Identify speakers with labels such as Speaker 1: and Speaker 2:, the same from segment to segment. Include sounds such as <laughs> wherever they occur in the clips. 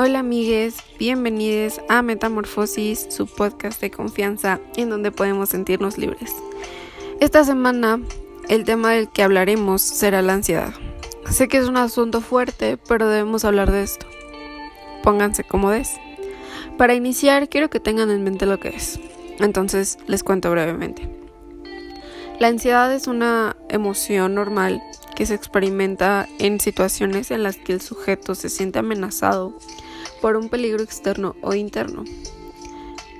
Speaker 1: Hola amigues, bienvenidos a Metamorfosis, su podcast de confianza en donde podemos sentirnos libres. Esta semana el tema del que hablaremos será la ansiedad. Sé que es un asunto fuerte, pero debemos hablar de esto. Pónganse cómodos. Para iniciar, quiero que tengan en mente lo que es. Entonces, les cuento brevemente. La ansiedad es una emoción normal que se experimenta en situaciones en las que el sujeto se siente amenazado por un peligro externo o interno.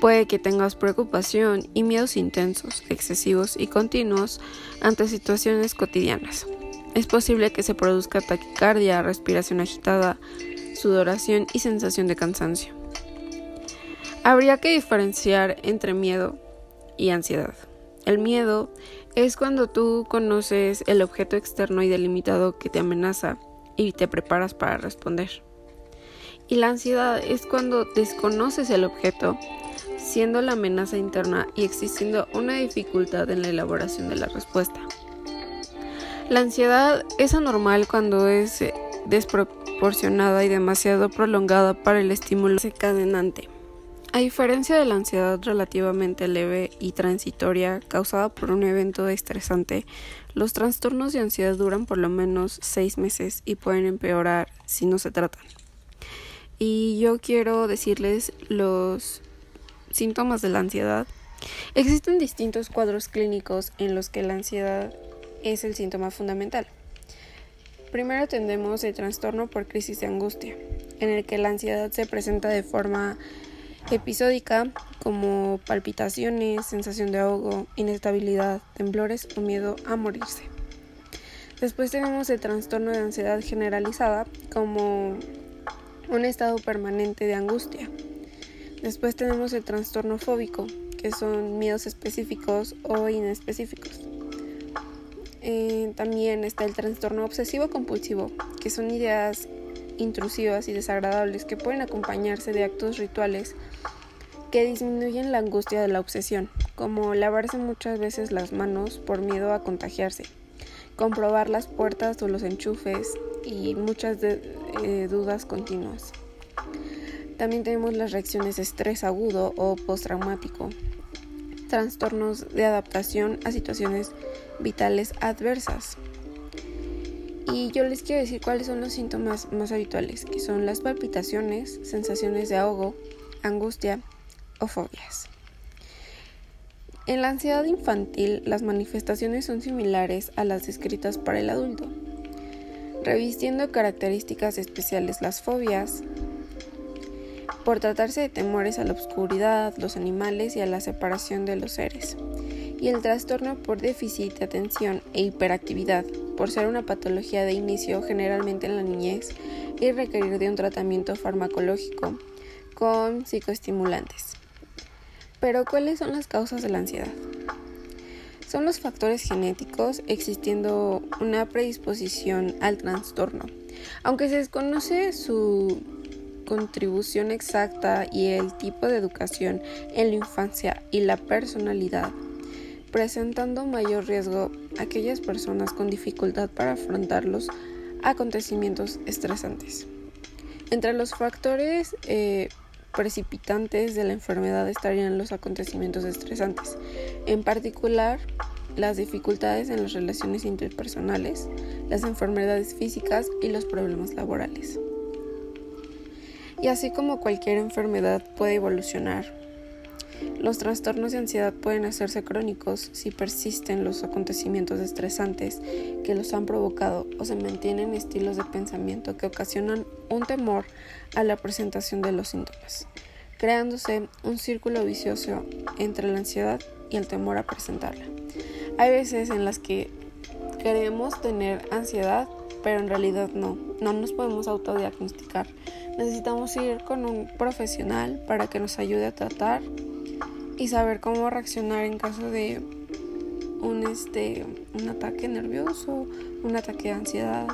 Speaker 1: Puede que tengas preocupación y miedos intensos, excesivos y continuos ante situaciones cotidianas. Es posible que se produzca taquicardia, respiración agitada, sudoración y sensación de cansancio. Habría que diferenciar entre miedo y ansiedad. El miedo es cuando tú conoces el objeto externo y delimitado que te amenaza y te preparas para responder. Y la ansiedad es cuando desconoces el objeto, siendo la amenaza interna y existiendo una dificultad en la elaboración de la respuesta. La ansiedad es anormal cuando es eh, desproporcionada y demasiado prolongada para el estímulo desencadenante. A diferencia de la ansiedad relativamente leve y transitoria causada por un evento estresante, los trastornos de ansiedad duran por lo menos seis meses y pueden empeorar si no se tratan y yo quiero decirles los síntomas de la ansiedad. Existen distintos cuadros clínicos en los que la ansiedad es el síntoma fundamental. Primero tendremos el trastorno por crisis de angustia, en el que la ansiedad se presenta de forma episódica como palpitaciones, sensación de ahogo, inestabilidad, temblores o miedo a morirse. Después tenemos el trastorno de ansiedad generalizada como un estado permanente de angustia. Después tenemos el trastorno fóbico, que son miedos específicos o inespecíficos. Eh, también está el trastorno obsesivo compulsivo, que son ideas intrusivas y desagradables que pueden acompañarse de actos rituales que disminuyen la angustia de la obsesión, como lavarse muchas veces las manos por miedo a contagiarse, comprobar las puertas o los enchufes y muchas eh, dudas continuas. También tenemos las reacciones de estrés agudo o postraumático, trastornos de adaptación a situaciones vitales adversas. Y yo les quiero decir cuáles son los síntomas más habituales, que son las palpitaciones, sensaciones de ahogo, angustia o fobias. En la ansiedad infantil, las manifestaciones son similares a las descritas para el adulto, revistiendo características especiales las fobias, por tratarse de temores a la oscuridad, los animales y a la separación de los seres, y el trastorno por déficit de atención e hiperactividad, por ser una patología de inicio generalmente en la niñez y requerir de un tratamiento farmacológico con psicoestimulantes. Pero ¿cuáles son las causas de la ansiedad? Son los factores genéticos existiendo una predisposición al trastorno. Aunque se desconoce su contribución exacta y el tipo de educación en la infancia y la personalidad, presentando mayor riesgo aquellas personas con dificultad para afrontar los acontecimientos estresantes. Entre los factores eh, precipitantes de la enfermedad estarían los acontecimientos estresantes, en particular las dificultades en las relaciones interpersonales, las enfermedades físicas y los problemas laborales. Y así como cualquier enfermedad puede evolucionar, los trastornos de ansiedad pueden hacerse crónicos si persisten los acontecimientos estresantes que los han provocado o se mantienen estilos de pensamiento que ocasionan un temor a la presentación de los síntomas, creándose un círculo vicioso entre la ansiedad y el temor a presentarla. Hay veces en las que queremos tener ansiedad, pero en realidad no, no nos podemos autodiagnosticar. Necesitamos ir con un profesional para que nos ayude a tratar y saber cómo reaccionar en caso de un este un ataque nervioso, un ataque de ansiedad,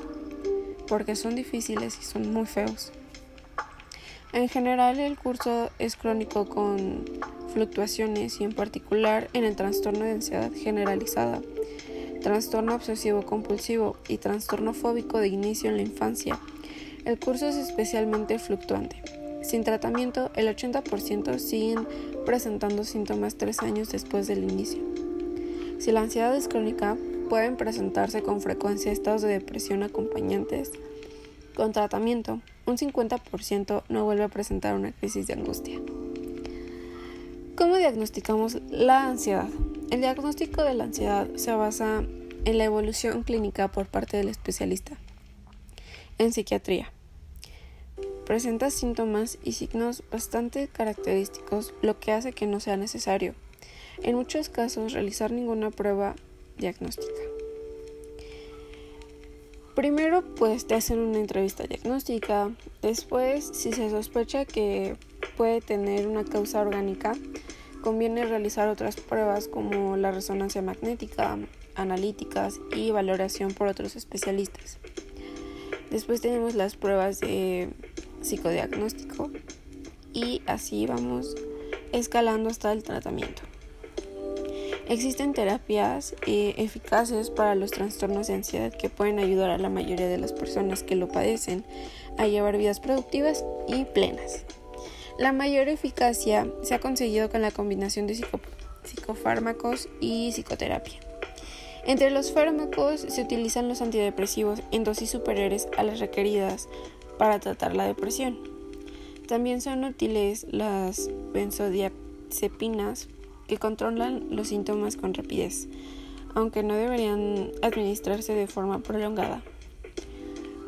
Speaker 1: porque son difíciles y son muy feos. En general el curso es crónico con fluctuaciones y en particular en el trastorno de ansiedad generalizada, trastorno obsesivo compulsivo y trastorno fóbico de inicio en la infancia. El curso es especialmente fluctuante. Sin tratamiento, el 80% siguen presentando síntomas tres años después del inicio. Si la ansiedad es crónica, pueden presentarse con frecuencia estados de depresión acompañantes. Con tratamiento, un 50% no vuelve a presentar una crisis de angustia. ¿Cómo diagnosticamos la ansiedad? El diagnóstico de la ansiedad se basa en la evolución clínica por parte del especialista. En psiquiatría, presenta síntomas y signos bastante característicos, lo que hace que no sea necesario, en muchos casos, realizar ninguna prueba diagnóstica. Primero, pues te hacen una entrevista diagnóstica. Después, si se sospecha que puede tener una causa orgánica, conviene realizar otras pruebas como la resonancia magnética, analíticas y valoración por otros especialistas. Después tenemos las pruebas de psicodiagnóstico y así vamos escalando hasta el tratamiento. Existen terapias eh, eficaces para los trastornos de ansiedad que pueden ayudar a la mayoría de las personas que lo padecen a llevar vidas productivas y plenas. La mayor eficacia se ha conseguido con la combinación de psicofármacos y psicoterapia. Entre los fármacos se utilizan los antidepresivos en dosis superiores a las requeridas para tratar la depresión. También son útiles las benzodiazepinas que controlan los síntomas con rapidez, aunque no deberían administrarse de forma prolongada.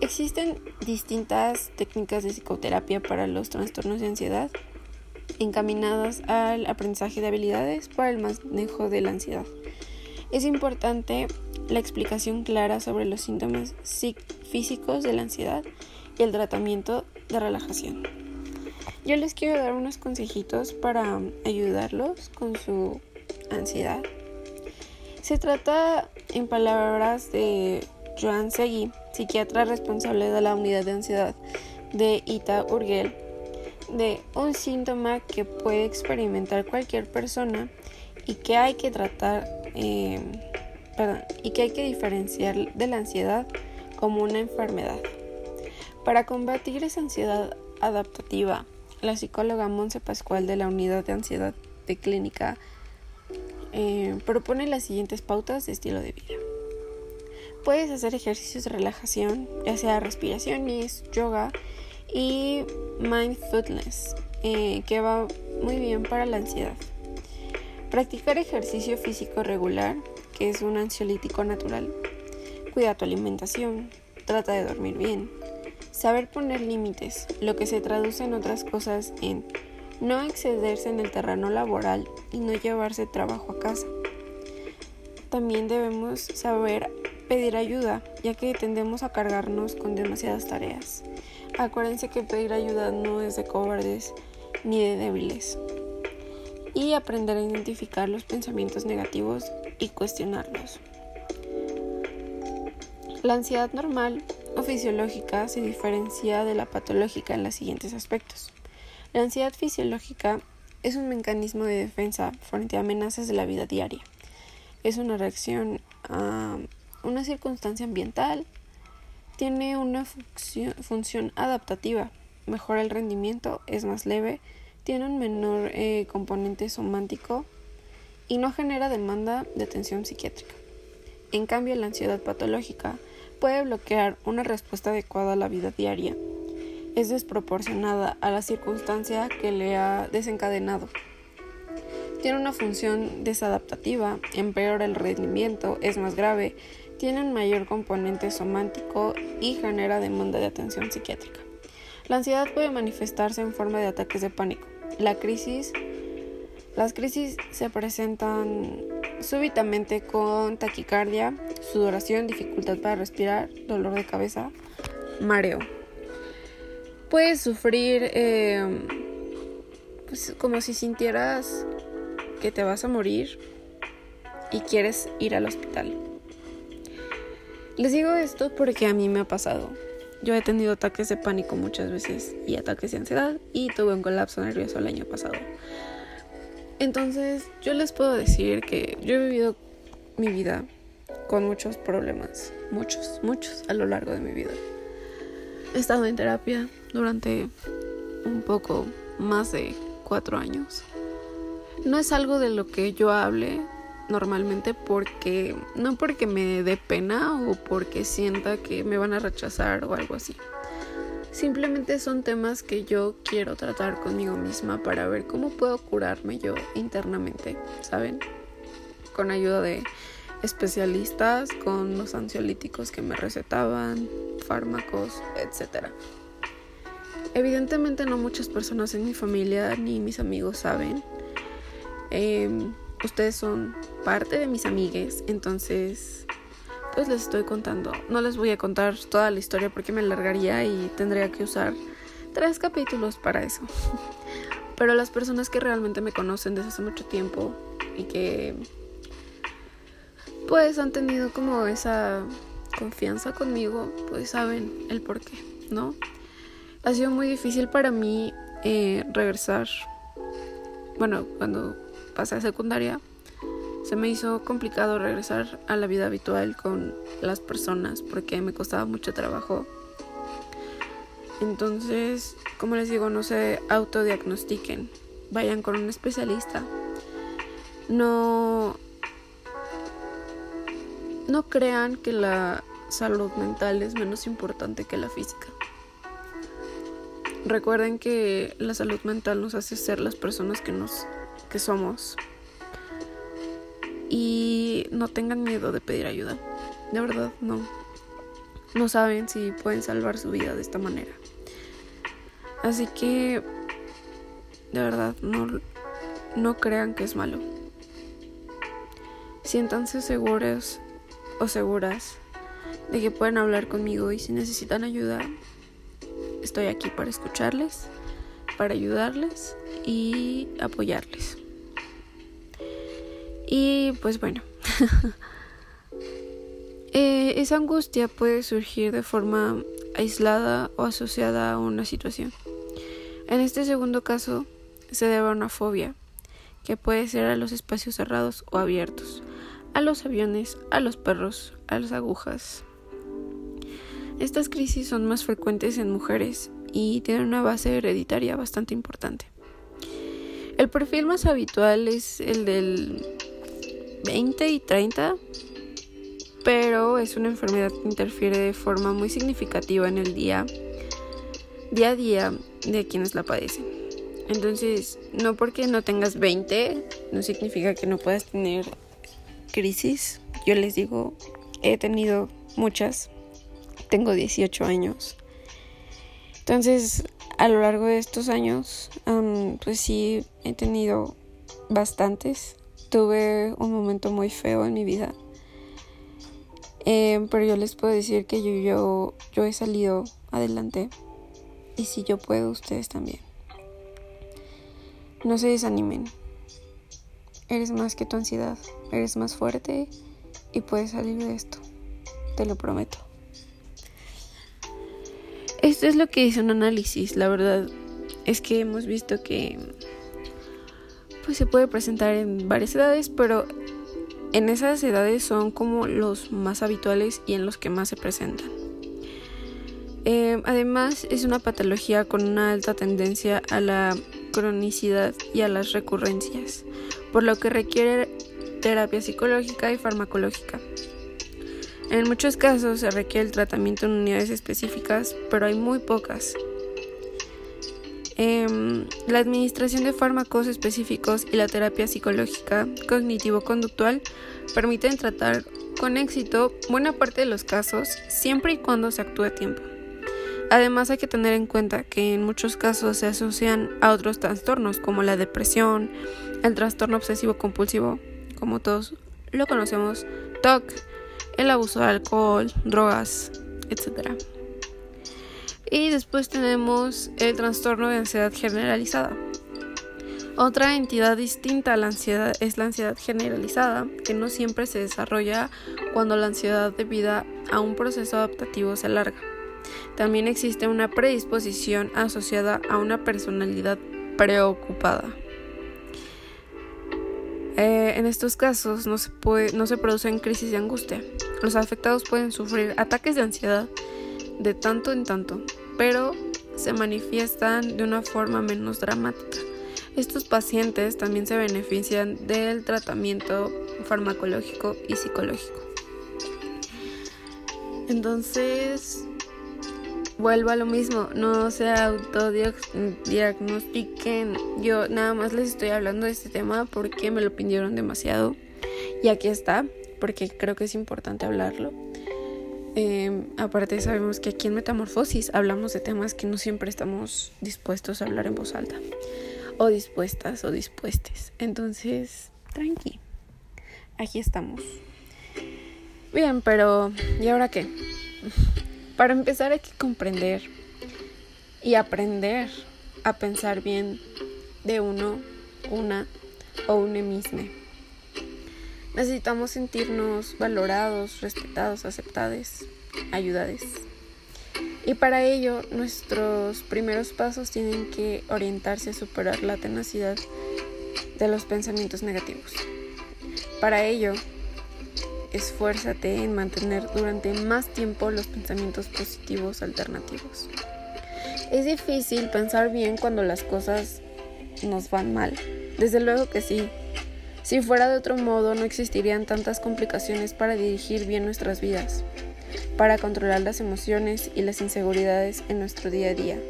Speaker 1: Existen distintas técnicas de psicoterapia para los trastornos de ansiedad encaminadas al aprendizaje de habilidades para el manejo de la ansiedad. Es importante la explicación clara sobre los síntomas físicos de la ansiedad y el tratamiento de relajación. Yo les quiero dar unos consejitos para ayudarlos con su ansiedad. Se trata, en palabras de Joan Segui, psiquiatra responsable de la unidad de ansiedad de Ita Urgel, de un síntoma que puede experimentar cualquier persona y que hay que tratar, eh, perdón, y que hay que diferenciar de la ansiedad como una enfermedad. Para combatir esa ansiedad adaptativa, la psicóloga Monse Pascual de la Unidad de Ansiedad de Clínica eh, propone las siguientes pautas de estilo de vida. Puedes hacer ejercicios de relajación, ya sea respiraciones, yoga y mindfulness, eh, que va muy bien para la ansiedad. Practicar ejercicio físico regular, que es un ansiolítico natural. Cuida tu alimentación, trata de dormir bien, Saber poner límites, lo que se traduce en otras cosas en no excederse en el terreno laboral y no llevarse trabajo a casa. También debemos saber pedir ayuda, ya que tendemos a cargarnos con demasiadas tareas. Acuérdense que pedir ayuda no es de cobardes ni de débiles. Y aprender a identificar los pensamientos negativos y cuestionarlos. La ansiedad normal o fisiológica se diferencia de la patológica en los siguientes aspectos. La ansiedad fisiológica es un mecanismo de defensa frente a amenazas de la vida diaria. Es una reacción a una circunstancia ambiental, tiene una función, adaptativa, mejora el rendimiento, es más leve, tiene un menor eh, componente somántico y no genera demanda de atención psiquiátrica. En cambio, la ansiedad patológica puede bloquear una respuesta adecuada a la vida diaria. Es desproporcionada a la circunstancia que le ha desencadenado. Tiene una función desadaptativa, empeora el rendimiento, es más grave, tiene un mayor componente somántico y genera demanda de atención psiquiátrica. La ansiedad puede manifestarse en forma de ataques de pánico. La las crisis se presentan súbitamente con taquicardia, sudoración, dificultad para respirar, dolor de cabeza, mareo. Puedes sufrir em, pues, como si sintieras que te vas a morir y quieres ir al hospital. Les digo esto porque a mí me ha pasado. Yo he tenido ataques de pánico muchas veces y ataques de ansiedad y tuve un colapso nervioso el año pasado. Entonces yo les puedo decir que yo he vivido mi vida con muchos problemas, muchos, muchos a lo largo de mi vida. he estado en terapia durante un poco más de cuatro años. No es algo de lo que yo hable normalmente porque no porque me dé pena o porque sienta que me van a rechazar o algo así. Simplemente son temas que yo quiero tratar conmigo misma para ver cómo puedo curarme yo internamente, ¿saben? Con ayuda de especialistas, con los ansiolíticos que me recetaban, fármacos, etc. Evidentemente no muchas personas en mi familia ni mis amigos saben. Em, ustedes son parte de mis amigues, entonces pues les estoy contando. No les voy a contar toda la historia porque me alargaría y tendría que usar tres capítulos para eso. <laughs> Pero las personas que realmente me conocen desde hace mucho tiempo y que pues han tenido como esa confianza conmigo, pues saben el por qué, ¿no? Ha sido muy difícil para mí eh, regresar. Bueno, cuando pasé secundaria, se me hizo complicado regresar a la vida habitual con las personas porque me costaba mucho trabajo. Entonces, como les digo, no se autodiagnostiquen, vayan con un especialista. No no crean que la salud mental es menos importante que la física. Recuerden que la salud mental nos hace ser las personas que nos somos y no tengan miedo de pedir ayuda. De verdad, no. No saben si pueden salvar su vida de esta manera. Así que, de verdad, no, no crean que es malo. Siéntanse seguros o seguras de que pueden hablar conmigo y si necesitan ayuda, estoy aquí para escucharles, para ayudarles y apoyarles. Y pues bueno, <laughs> eh, esa angustia puede surgir de forma aislada o asociada a una situación. En este segundo caso se debe a una fobia, que puede ser a los espacios cerrados o abiertos, a los aviones, a los perros, a las agujas. Estas crisis son más frecuentes en mujeres y tienen una base hereditaria bastante importante. El perfil más habitual es el del 20 y 30, pero es una enfermedad que interfiere de forma muy significativa en el día, día a día de quienes la padecen. Entonces, no porque no tengas 20, no significa que no puedas tener crisis. Yo les digo, he tenido muchas. Tengo 18 años. Entonces, a lo largo de estos años, pues sí, he tenido bastantes tuve un momento muy feo en mi vida. Em, pero yo les puedo decir que yo, yo, yo he salido adelante. Y si yo puedo, ustedes también. No se desanimen. Eres más que tu ansiedad. Eres más fuerte y puedes salir de esto. Te lo prometo. Esto es lo que dice un análisis. La verdad es que hemos visto que pues se puede presentar en varias edades, pero en esas edades son como los más habituales y en los que más se presentan. Eh, además, es una patología con una alta tendencia a la cronicidad y a las recurrencias, por lo que requiere terapia psicológica y farmacológica. En muchos casos se requiere el tratamiento en unidades específicas, pero hay muy pocas Em, la administración de fármacos específicos y la terapia psicológica cognitivo-conductual permiten tratar con éxito buena parte de los casos siempre y cuando se actúe a tiempo. Además hay que tener en cuenta que en muchos casos se asocian a otros trastornos como la depresión, el trastorno obsesivo compulsivo, como todos lo conocemos, TOC, el abuso de alcohol, drogas, etc. Y después tenemos el trastorno de ansiedad generalizada. Otra entidad distinta a la ansiedad es la ansiedad generalizada, que no siempre se desarrolla cuando la ansiedad debida a un proceso adaptativo se alarga. También existe una predisposición asociada a una personalidad preocupada. Eh, en estos casos no se, no se producen crisis de angustia. Los afectados pueden sufrir ataques de ansiedad de tanto en tanto, pero se manifiestan de una forma menos dramática. Estos pacientes también se benefician del tratamiento farmacológico y psicológico. Entonces, vuelvo a lo mismo, no se autodiagnostiquen. Yo nada más les estoy hablando de este tema porque me lo pidieron demasiado. Y aquí está, porque creo que es importante hablarlo. Em, aparte sabemos que aquí en Metamorfosis hablamos de temas que no siempre estamos dispuestos a hablar en voz alta o dispuestas o dispuestes. Entonces, tranqui. Aquí estamos. Bien, pero ¿y ahora qué? <laughs> Para empezar hay que comprender y aprender a pensar bien de uno, una o une mismo. Necesitamos sentirnos valorados, respetados, aceptados, ayudados. Y para ello, nuestros primeros pasos tienen que orientarse a superar la tenacidad de los pensamientos negativos. Para ello, esfuérzate en mantener durante más tiempo los pensamientos positivos alternativos. Es difícil pensar bien cuando las cosas nos van mal. Desde luego que sí. Si fuera de otro modo, no existirían tantas complicaciones para dirigir bien nuestras vidas para controlar las emociones y las inseguridades en nuestro día a día.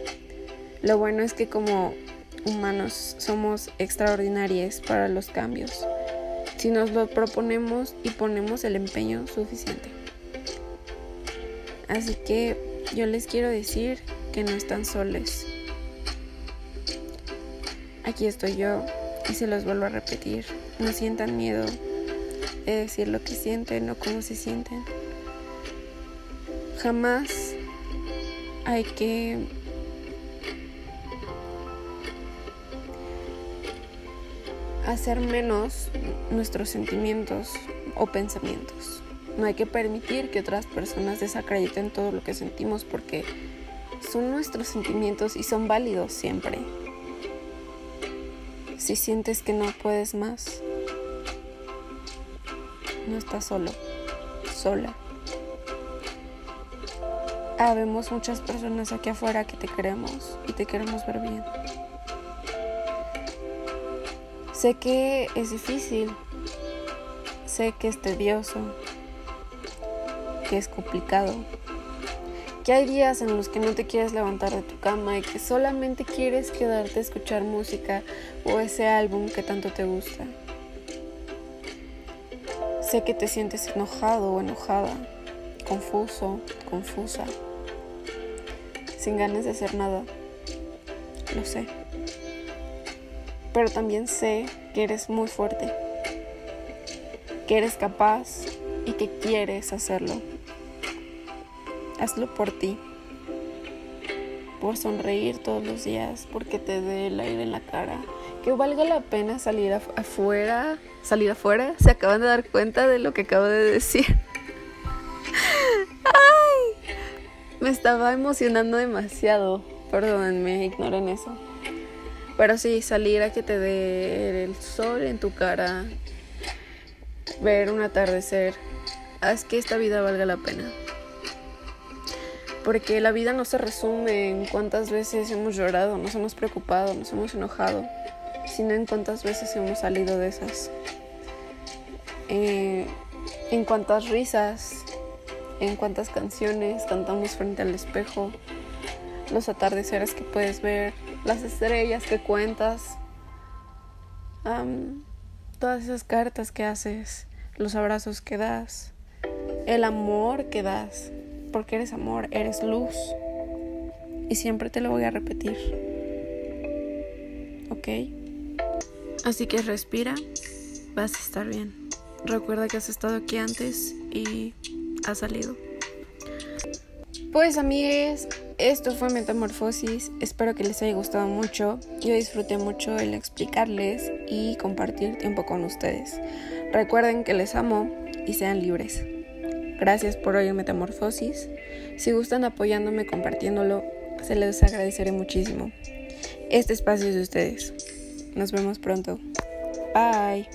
Speaker 1: Lo bueno es que como humanos somos extraordinarios para los cambios, si nos lo proponemos y ponemos el empeño suficiente. Así que yo les quiero decir que no están soles. Aquí estoy yo y se los vuelvo a repetir. No sientan miedo de decir lo que sienten o cómo se sienten jamás hay que hacer menos nuestros sentimientos o pensamientos. No hay que permitir que otras personas desacrediten todo lo que sentimos porque son nuestros sentimientos y son válidos siempre. Si sientes que no puedes más, no estás solo, sola. Habemos muchas personas aquí afuera que te queremos y te queremos ver bien. Sé que es difícil, sé que es tedioso, que es complicado, que hay días en los que no te quieres levantar de tu cama y que solamente quieres quedarte a escuchar música o ese álbum que tanto te gusta. Sé que te sientes enojado o enojada, confuso, confusa sin ganas de hacer nada. Lo sé. Pero también sé que eres muy fuerte, que eres capaz y que quieres hacerlo. Hazlo por ti, por sonreír todos los días, porque te dé el aire en la cara, que valga la pena salir afuera, salir afuera. Se acaban de dar cuenta de lo que acabo de decir. <laughs> Me estaba emocionando demasiado. Perdónenme, ignoren eso. Pero sí, salir a que te dé el sol en tu cara, ver un atardecer, haz que esta vida valga la pena. Porque la vida no se resume en cuántas veces hemos llorado, nos hemos preocupado, nos hemos enojado, sino en cuántas veces hemos salido de esas. Eh, en cuántas risas, en cuántas canciones cantamos frente al espejo, los atardeceres que puedes ver, las estrellas que cuentas, todas esas cartas que haces, los abrazos que das, el amor que das, porque eres amor, eres luz. Y siempre te lo voy a repetir. ¿Ok? Así que respira, vas a estar bien. Recuerda que has estado aquí antes y ha salido. Pues amigues, esto fue Metamorfosis. Espero que les haya gustado mucho. Yo disfruté mucho el explicarles y compartir tiempo con ustedes. Recuerden que les amo y sean libres. Gracias por hoy Metamorfosis. Si gustan apoyándome compartiéndolo, se les agradeceré muchísimo. Este espacio es de ustedes. Nos vemos pronto. Bye.